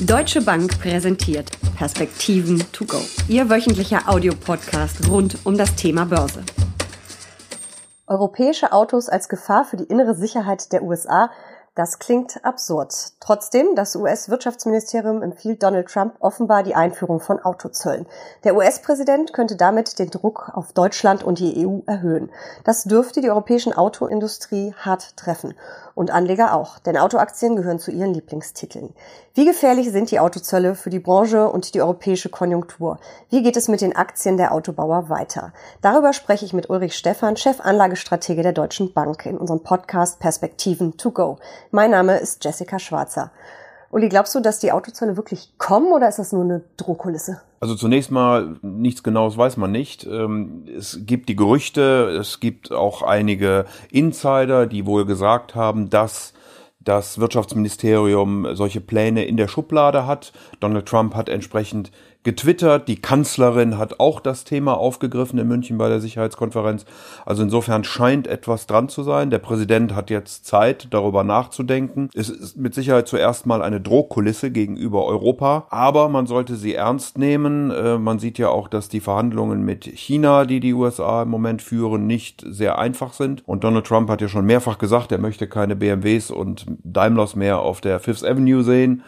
Deutsche Bank präsentiert Perspektiven to go. Ihr wöchentlicher Audiopodcast rund um das Thema Börse. Europäische Autos als Gefahr für die innere Sicherheit der USA das klingt absurd. Trotzdem, das US-Wirtschaftsministerium empfiehlt Donald Trump offenbar die Einführung von Autozöllen. Der US-Präsident könnte damit den Druck auf Deutschland und die EU erhöhen. Das dürfte die europäischen Autoindustrie hart treffen. Und Anleger auch, denn Autoaktien gehören zu ihren Lieblingstiteln. Wie gefährlich sind die Autozölle für die Branche und die europäische Konjunktur? Wie geht es mit den Aktien der Autobauer weiter? Darüber spreche ich mit Ulrich Stephan, Chefanlagestratege der Deutschen Bank, in unserem Podcast Perspektiven to go. Mein Name ist Jessica Schwarzer. Uli, glaubst du, dass die Autozölle wirklich kommen oder ist das nur eine Drohkulisse? Also zunächst mal, nichts Genaues weiß man nicht. Ähm, es gibt die Gerüchte, es gibt auch einige Insider, die wohl gesagt haben, dass das Wirtschaftsministerium solche Pläne in der Schublade hat. Donald Trump hat entsprechend getwittert. Die Kanzlerin hat auch das Thema aufgegriffen in München bei der Sicherheitskonferenz. Also insofern scheint etwas dran zu sein. Der Präsident hat jetzt Zeit, darüber nachzudenken. Es ist mit Sicherheit zuerst mal eine Drohkulisse gegenüber Europa, aber man sollte sie ernst nehmen. Äh, man sieht ja auch, dass die Verhandlungen mit China, die die USA im Moment führen, nicht sehr einfach sind. Und Donald Trump hat ja schon mehrfach gesagt, er möchte keine BMWs und Daimlers mehr auf der Fifth Avenue sehen.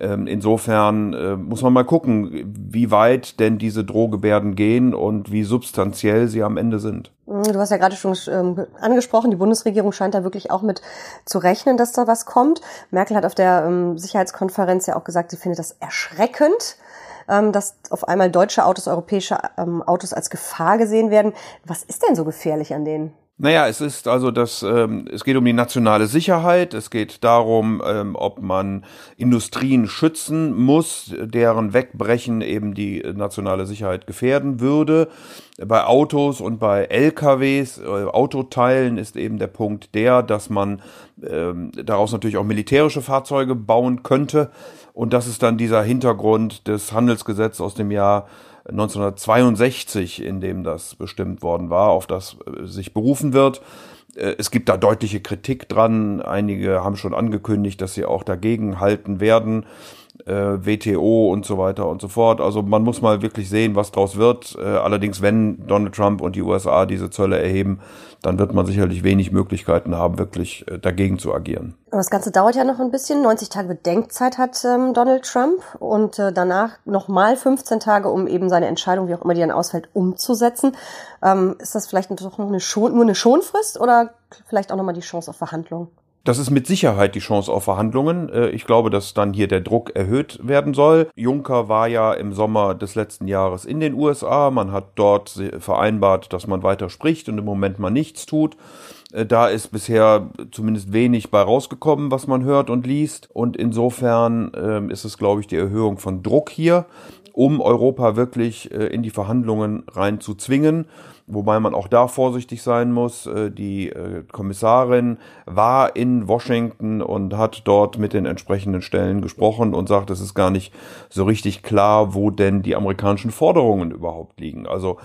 Ähm, insofern äh, muss man mal gucken, wie weit denn diese Drohgebärden gehen und wie substanziell sie am Ende sind. Du hast ja gerade schon ähm, angesprochen, die Bundesregierung scheint da wirklich auch mit zu rechnen, dass da was kommt. Merkel hat auf der ähm, Sicherheitskonferenz ja auch gesagt, sie findet das erschreckend dass auf einmal deutsche Autos, europäische Autos als Gefahr gesehen werden. Was ist denn so gefährlich an denen? Naja, es ist also das, ähm, es geht um die nationale Sicherheit, es geht darum, ähm, ob man Industrien schützen muss, deren Wegbrechen eben die nationale Sicherheit gefährden würde. Bei Autos und bei LKWs, äh, Autoteilen ist eben der Punkt der, dass man ähm, daraus natürlich auch militärische Fahrzeuge bauen könnte. Und das ist dann dieser Hintergrund des Handelsgesetzes aus dem Jahr 1962, in dem das bestimmt worden war, auf das äh, sich berufen wird. Äh, es gibt da deutliche Kritik dran. Einige haben schon angekündigt, dass sie auch dagegen halten werden WTO und so weiter und so fort. Also man muss mal wirklich sehen, was draus wird. Äh, allerdings, wenn Donald Trump und die USA diese Zölle erheben, dann wird man sicherlich wenig Möglichkeiten haben, wirklich äh, dagegen zu agieren. Das Ganze dauert ja noch ein bisschen. 90 Tage Bedenkzeit hat ähm, Donald Trump und äh, danach nochmal 15 Tage, um eben seine Entscheidung, wie auch immer die dann ausfällt, umzusetzen. Ähm, ist das vielleicht doch noch eine Schon nur eine Schonfrist oder vielleicht auch nochmal die Chance auf Verhandlungen? Das ist mit Sicherheit die Chance auf Verhandlungen. Äh, ich glaube, dass dann hier der Druck erhöht werden soll. Juncker war ja im Sommer des letzten Jahres in den USA. Man hat dort vereinbart, dass man weiter spricht und im Moment mal nichts tut. Äh, da ist bisher zumindest wenig bei rausgekommen, was man hört und liest. Und insofern ähm, ist es, glaube ich, die Erhöhung von Druck hier, um Europa wirklich äh, in die Verhandlungen rein zu zwingen. Wobei man auch da vorsichtig sein muss. Äh, die äh, Kommissarin war in Washington und hat dort mit den entsprechenden Stellen gesprochen und sagt, es ist gar nicht so richtig klar, wo denn die amerikanischen Forderungen überhaupt liegen. Also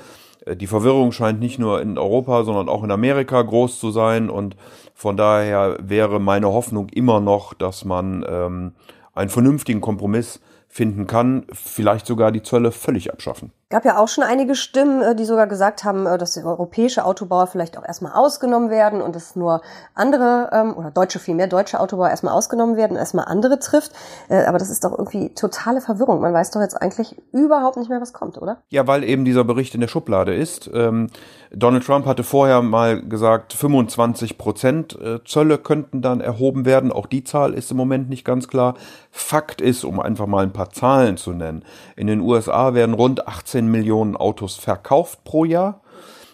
äh, die Verwirrung scheint nicht nur in Europa, sondern auch in Amerika groß zu sein. Und von daher wäre meine Hoffnung immer noch, dass man ähm, einen vernünftigen Kompromiss finden kann, vielleicht sogar die Zölle völlig abschaffen gab ja auch schon einige Stimmen, äh, die sogar gesagt haben, äh, dass europäische Autobauer vielleicht auch erstmal ausgenommen werden und dass nur andere ähm, oder deutsche vielmehr deutsche Autobauer erstmal ausgenommen werden, erstmal andere trifft. Äh, aber das ist doch irgendwie totale Verwirrung. Man weiß doch jetzt eigentlich überhaupt nicht mehr, was kommt, oder? Ja, weil eben dieser Bericht in der Schublade ist. Ähm, Donald Trump hatte vorher mal gesagt, 25 Prozent Zölle könnten dann erhoben werden. Auch die Zahl ist im Moment nicht ganz klar. Fakt ist, um einfach mal ein paar Zahlen zu nennen, in den USA werden rund 18 15 Millionen Autos verkauft pro Jahr.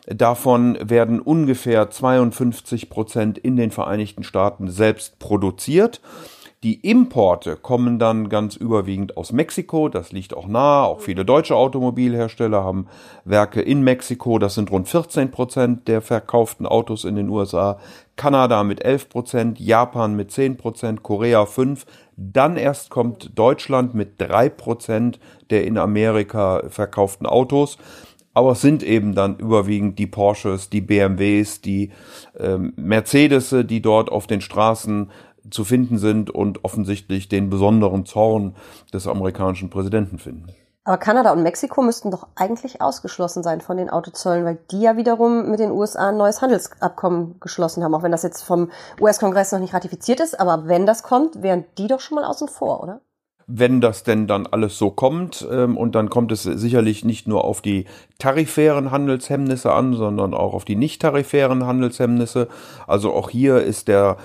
Davon werden ungefähr 52 Prozent in den Vereinigten Staaten selbst produziert. Die Importe kommen dann ganz überwiegend aus Mexiko, das liegt auch nahe. Auch viele deutsche Automobilhersteller haben Werke in Mexiko, das sind rund 14 Prozent der verkauften Autos in den USA. Kanada mit 11 Prozent, Japan mit 10 Prozent, Korea 5. Dann erst kommt Deutschland mit 3 Prozent der in Amerika verkauften Autos. Aber es sind eben dann überwiegend die Porsches, die BMWs, die ähm, Mercedes, die dort auf den Straßen zu finden sind und offensichtlich den besonderen Zorn des amerikanischen Präsidenten finden. Aber Kanada und Mexiko müssten doch eigentlich ausgeschlossen sein von den Autozöllen, weil die ja wiederum mit den USA ein neues Handelsabkommen geschlossen haben, auch wenn das jetzt vom US-Kongress noch nicht ratifiziert ist. Aber wenn das kommt, wären die doch schon mal außen vor, oder? wenn das denn dann alles so kommt. Ähm, und dann kommt es sicherlich nicht nur auf die tarifären Handelshemmnisse an, sondern auch auf die nicht tarifären Handelshemmnisse. Also auch hier ist der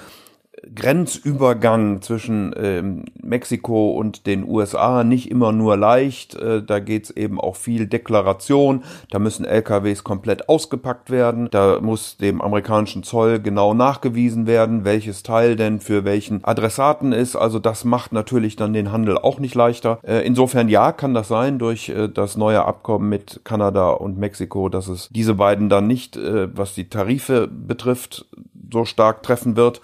Grenzübergang zwischen ähm, Mexiko und den USA nicht immer nur leicht. Äh, da geht's eben auch viel Deklaration. Da müssen LKWs komplett ausgepackt werden. Da muss dem amerikanischen Zoll genau nachgewiesen werden, welches Teil denn für welchen Adressaten ist. Also das macht natürlich dann den Handel auch nicht leichter. Äh, insofern ja, kann das sein durch äh, das neue Abkommen mit Kanada und Mexiko, dass es diese beiden dann nicht, äh, was die Tarife betrifft, so stark treffen wird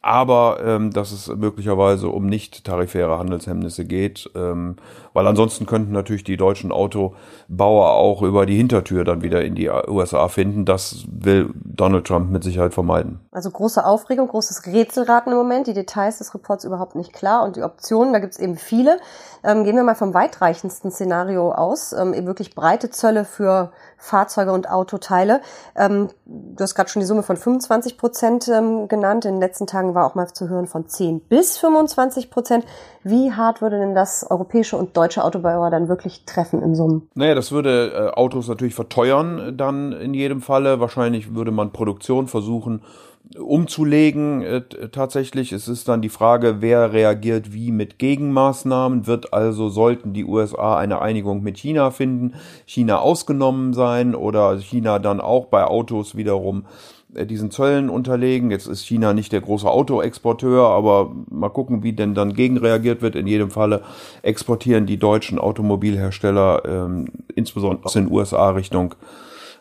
aber ähm, dass es möglicherweise um nicht tarifäre Handelshemmnisse geht, ähm, weil ansonsten könnten natürlich die deutschen Autobauer auch über die Hintertür dann wieder in die USA finden. Das will Donald Trump mit Sicherheit vermeiden. Also große Aufregung, großes Rätselraten im Moment. Die Details des Reports überhaupt nicht klar und die Optionen, da gibt es eben viele. Ähm, gehen wir mal vom weitreichendsten Szenario aus, ähm, eben wirklich breite Zölle für Fahrzeuge und Autoteile. Ähm, du hast gerade schon die Summe von 25 Prozent ähm, genannt. In den letzten Tagen war auch mal zu hören von 10 bis 25 Prozent. Wie hart würde denn das europäische und deutsche Autobauer dann wirklich treffen im Summen? Naja, das würde äh, Autos natürlich verteuern dann in jedem Falle. Wahrscheinlich würde man Produktion versuchen umzulegen. Äh, tatsächlich, es ist dann die Frage, wer reagiert wie mit Gegenmaßnahmen. Wird also, sollten die USA eine Einigung mit China finden, China ausgenommen sein oder China dann auch bei Autos wiederum äh, diesen Zöllen unterlegen. Jetzt ist China nicht der große Autoexporteur, aber mal gucken, wie denn dann gegenreagiert wird. In jedem Falle exportieren die deutschen Automobilhersteller ähm, insbesondere aus den USA Richtung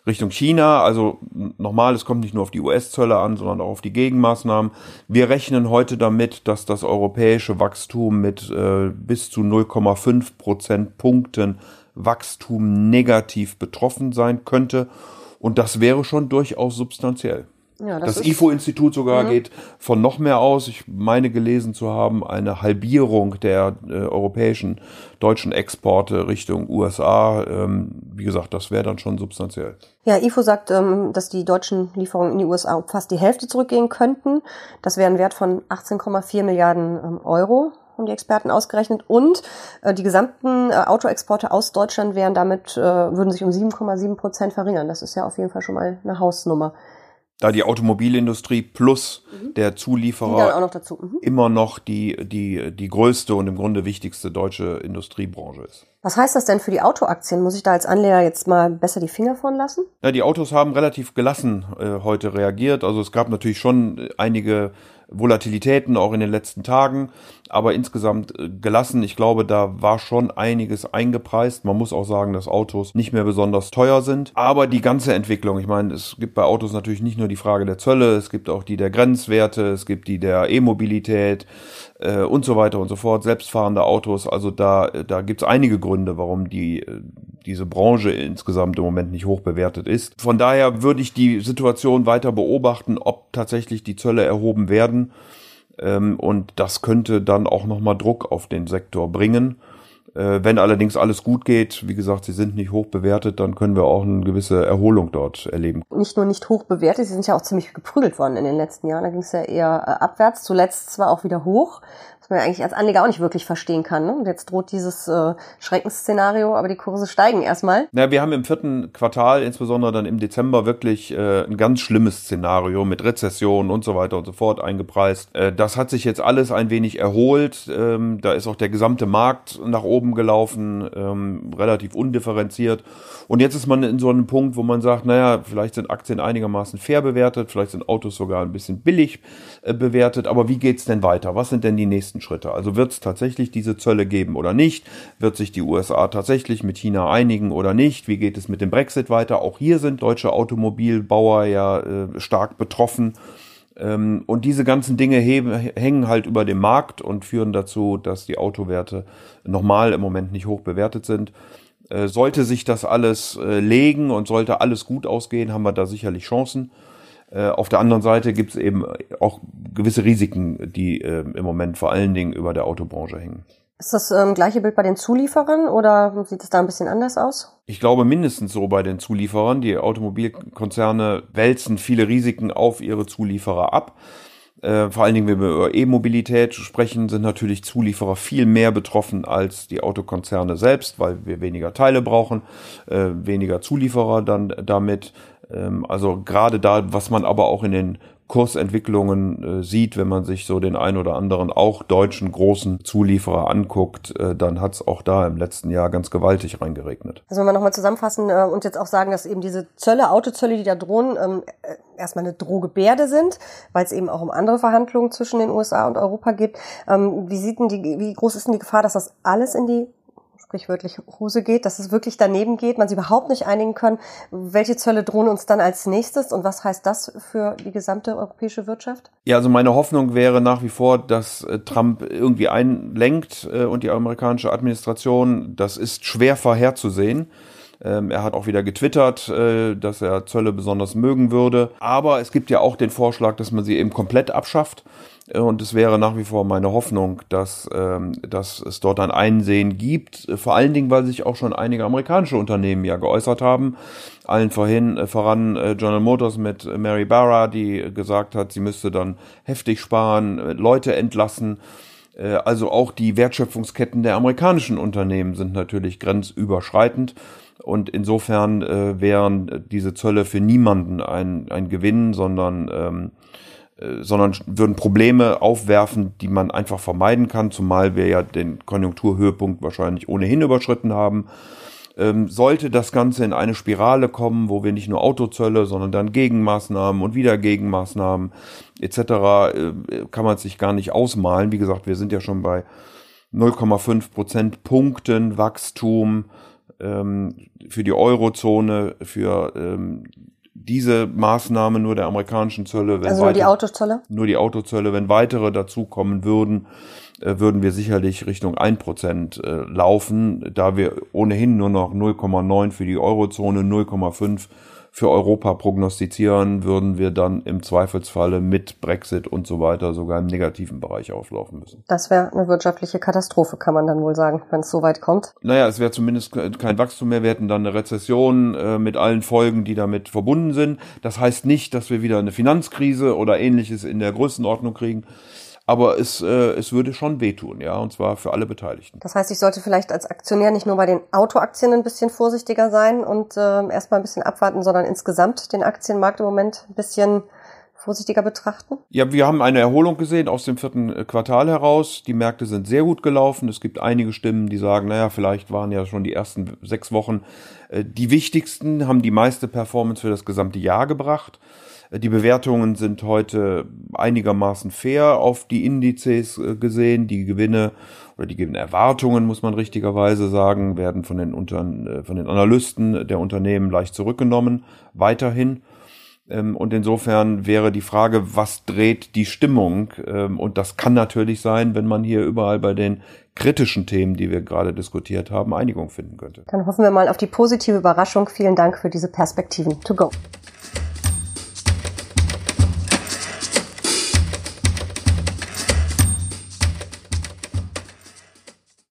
Richtung China. Also nochmal, es kommt nicht nur auf die US-Zölle an, sondern auch auf die Gegenmaßnahmen. Wir rechnen heute damit, dass das europäische Wachstum mit äh, bis zu 0,5 Prozentpunkten Wachstum negativ betroffen sein könnte. Und das wäre schon durchaus substanziell. Ja, das, das IFO-Institut sogar mhm. geht von noch mehr aus. Ich meine gelesen zu haben, eine Halbierung der äh, europäischen deutschen Exporte Richtung USA. Ähm, wie gesagt, das wäre dann schon substanziell. Ja, IFO sagt, ähm, dass die deutschen Lieferungen in die USA um fast die Hälfte zurückgehen könnten. Das wäre ein Wert von 18,4 Milliarden ähm, Euro haben die Experten ausgerechnet. Und äh, die gesamten äh, Autoexporte aus Deutschland wären damit, äh, würden sich um 7,7 Prozent verringern. Das ist ja auf jeden Fall schon mal eine Hausnummer da die Automobilindustrie plus mhm. der Zulieferer noch mhm. immer noch die, die, die größte und im Grunde wichtigste deutsche Industriebranche ist. Was heißt das denn für die Autoaktien? Muss ich da als Anleger jetzt mal besser die Finger von lassen? Ja, die Autos haben relativ gelassen äh, heute reagiert. Also es gab natürlich schon einige Volatilitäten auch in den letzten Tagen, aber insgesamt äh, gelassen. Ich glaube, da war schon einiges eingepreist. Man muss auch sagen, dass Autos nicht mehr besonders teuer sind. Aber die ganze Entwicklung, ich meine, es gibt bei Autos natürlich nicht nur die Frage der Zölle, es gibt auch die der Grenzwerte, es gibt die der E-Mobilität äh, und so weiter und so fort, selbstfahrende Autos. Also da, da gibt es einige Gründe, warum die, äh, diese Branche insgesamt im Moment nicht hoch bewertet ist. Von daher würde ich die Situation weiter beobachten, ob tatsächlich die Zölle erhoben werden. Ähm, und das könnte dann auch nochmal Druck auf den Sektor bringen. Äh, wenn allerdings alles gut geht, wie gesagt, sie sind nicht hoch bewertet, dann können wir auch eine gewisse Erholung dort erleben. Nicht nur nicht hoch bewertet, sie sind ja auch ziemlich geprügelt worden in den letzten Jahren. Da ging es ja eher äh, abwärts, zuletzt zwar auch wieder hoch, was man eigentlich als Anleger auch nicht wirklich verstehen kann. Ne? Und jetzt droht dieses äh, Schreckensszenario, aber die Kurse steigen erstmal. Na, wir haben im vierten Quartal, insbesondere dann im Dezember, wirklich äh, ein ganz schlimmes Szenario mit Rezession und so weiter und so fort eingepreist. Äh, das hat sich jetzt alles ein wenig erholt. Ähm, da ist auch der gesamte Markt nach oben gelaufen, ähm, relativ undifferenziert. Und jetzt ist man in so einem Punkt, wo man sagt, naja, vielleicht sind Aktien einigermaßen fair bewertet, vielleicht sind Autos sogar ein bisschen billig äh, bewertet, aber wie geht's denn weiter? Was sind denn die nächsten nächsten Schritte. Also wird es tatsächlich diese Zölle geben oder nicht? Wird sich die USA tatsächlich mit China einigen oder nicht? Wie geht es mit dem Brexit weiter? Auch hier sind deutsche Automobilbauer ja äh, stark betroffen. Ähm, und diese ganzen Dinge heben, hängen halt über dem Markt und führen dazu, dass die Autowerte nochmal im Moment nicht hoch bewertet sind. Äh, sollte sich das alles äh, legen und sollte alles gut ausgehen, haben wir da sicherlich Chancen. Äh, auf der anderen Seite gibt es eben auch gewisse Risiken, die äh, im Moment vor allen Dingen über der Autobranche hängen. Ist das ähm, gleiche Bild bei den Zulieferern oder sieht es da ein bisschen anders aus? Ich glaube mindestens so bei den Zulieferern. Die Automobilkonzerne wälzen viele Risiken auf ihre Zulieferer ab. Äh, vor allen Dingen, wenn wir über E-Mobilität sprechen, sind natürlich Zulieferer viel mehr betroffen als die Autokonzerne selbst, weil wir weniger Teile brauchen, äh, weniger Zulieferer dann damit. Ähm, also gerade da, was man aber auch in den Kursentwicklungen äh, sieht, wenn man sich so den ein oder anderen auch deutschen großen Zulieferer anguckt, äh, dann hat es auch da im letzten Jahr ganz gewaltig reingeregnet. Also wenn wir nochmal zusammenfassen äh, und jetzt auch sagen, dass eben diese Zölle, Autozölle, die da drohen, ähm, äh, erstmal eine Drohgebärde sind, weil es eben auch um andere Verhandlungen zwischen den USA und Europa geht. Ähm, wie sieht denn die, wie groß ist denn die Gefahr, dass das alles in die sprichwörtlich Hose geht, dass es wirklich daneben geht, man sie überhaupt nicht einigen können. Welche Zölle drohen uns dann als nächstes und was heißt das für die gesamte europäische Wirtschaft? Ja, also meine Hoffnung wäre nach wie vor, dass äh, Trump irgendwie einlenkt äh, und die amerikanische Administration, das ist schwer vorherzusehen. Ähm, er hat auch wieder getwittert, äh, dass er Zölle besonders mögen würde. Aber es gibt ja auch den Vorschlag, dass man sie eben komplett abschafft. Und es wäre nach wie vor meine Hoffnung, dass, ähm, dass es dort ein Einsehen gibt. Vor allen Dingen, weil sich auch schon einige amerikanische Unternehmen ja geäußert haben. Allen vorhin, äh, voran äh, General Motors mit Mary Barra, die gesagt hat, sie müsste dann heftig sparen, äh, Leute entlassen. Äh, also auch die Wertschöpfungsketten der amerikanischen Unternehmen sind natürlich grenzüberschreitend. Und insofern äh, wären diese Zölle für niemanden ein, ein Gewinn, sondern ähm, äh, sondern würden Probleme aufwerfen, die man einfach vermeiden kann, zumal wir ja den Konjunkturhöhepunkt wahrscheinlich ohnehin überschritten haben. Ähm, sollte das Ganze in eine Spirale kommen, wo wir nicht nur Autozölle, sondern dann Gegenmaßnahmen und wieder Gegenmaßnahmen etc., äh, kann man sich gar nicht ausmalen. Wie gesagt, wir sind ja schon bei 0,5 Prozentpunkten Wachstum ähm, für die Eurozone, für ähm, diese Maßnahme nur der amerikanischen Zölle, wenn also nur die Autozölle? Nur die Autozölle, wenn weitere dazukommen würden, äh, würden wir sicherlich Richtung 1% äh, laufen, da wir ohnehin nur noch 0,9 für die Eurozone, 0,5 für Europa prognostizieren, würden wir dann im Zweifelsfalle mit Brexit und so weiter sogar im negativen Bereich auflaufen müssen. Das wäre eine wirtschaftliche Katastrophe, kann man dann wohl sagen, wenn es so weit kommt. Naja, es wäre zumindest kein Wachstum mehr. Wir hätten dann eine Rezession äh, mit allen Folgen, die damit verbunden sind. Das heißt nicht, dass wir wieder eine Finanzkrise oder ähnliches in der Größenordnung kriegen aber es, äh, es würde schon wehtun, ja, und zwar für alle Beteiligten. Das heißt, ich sollte vielleicht als Aktionär nicht nur bei den Autoaktien ein bisschen vorsichtiger sein und äh, erstmal ein bisschen abwarten, sondern insgesamt den Aktienmarkt im Moment ein bisschen vorsichtiger betrachten? Ja, wir haben eine Erholung gesehen aus dem vierten äh, Quartal heraus. Die Märkte sind sehr gut gelaufen. Es gibt einige Stimmen, die sagen, naja, vielleicht waren ja schon die ersten sechs Wochen äh, die wichtigsten, haben die meiste Performance für das gesamte Jahr gebracht. Die Bewertungen sind heute einigermaßen fair auf die Indizes äh, gesehen. Die Gewinne oder die Gewinnerwartungen, muss man richtigerweise sagen, werden von den, Unter äh, von den Analysten der Unternehmen leicht zurückgenommen, weiterhin. Ähm, und insofern wäre die Frage, was dreht die Stimmung? Ähm, und das kann natürlich sein, wenn man hier überall bei den kritischen Themen, die wir gerade diskutiert haben, Einigung finden könnte. Dann hoffen wir mal auf die positive Überraschung. Vielen Dank für diese Perspektiven. To go.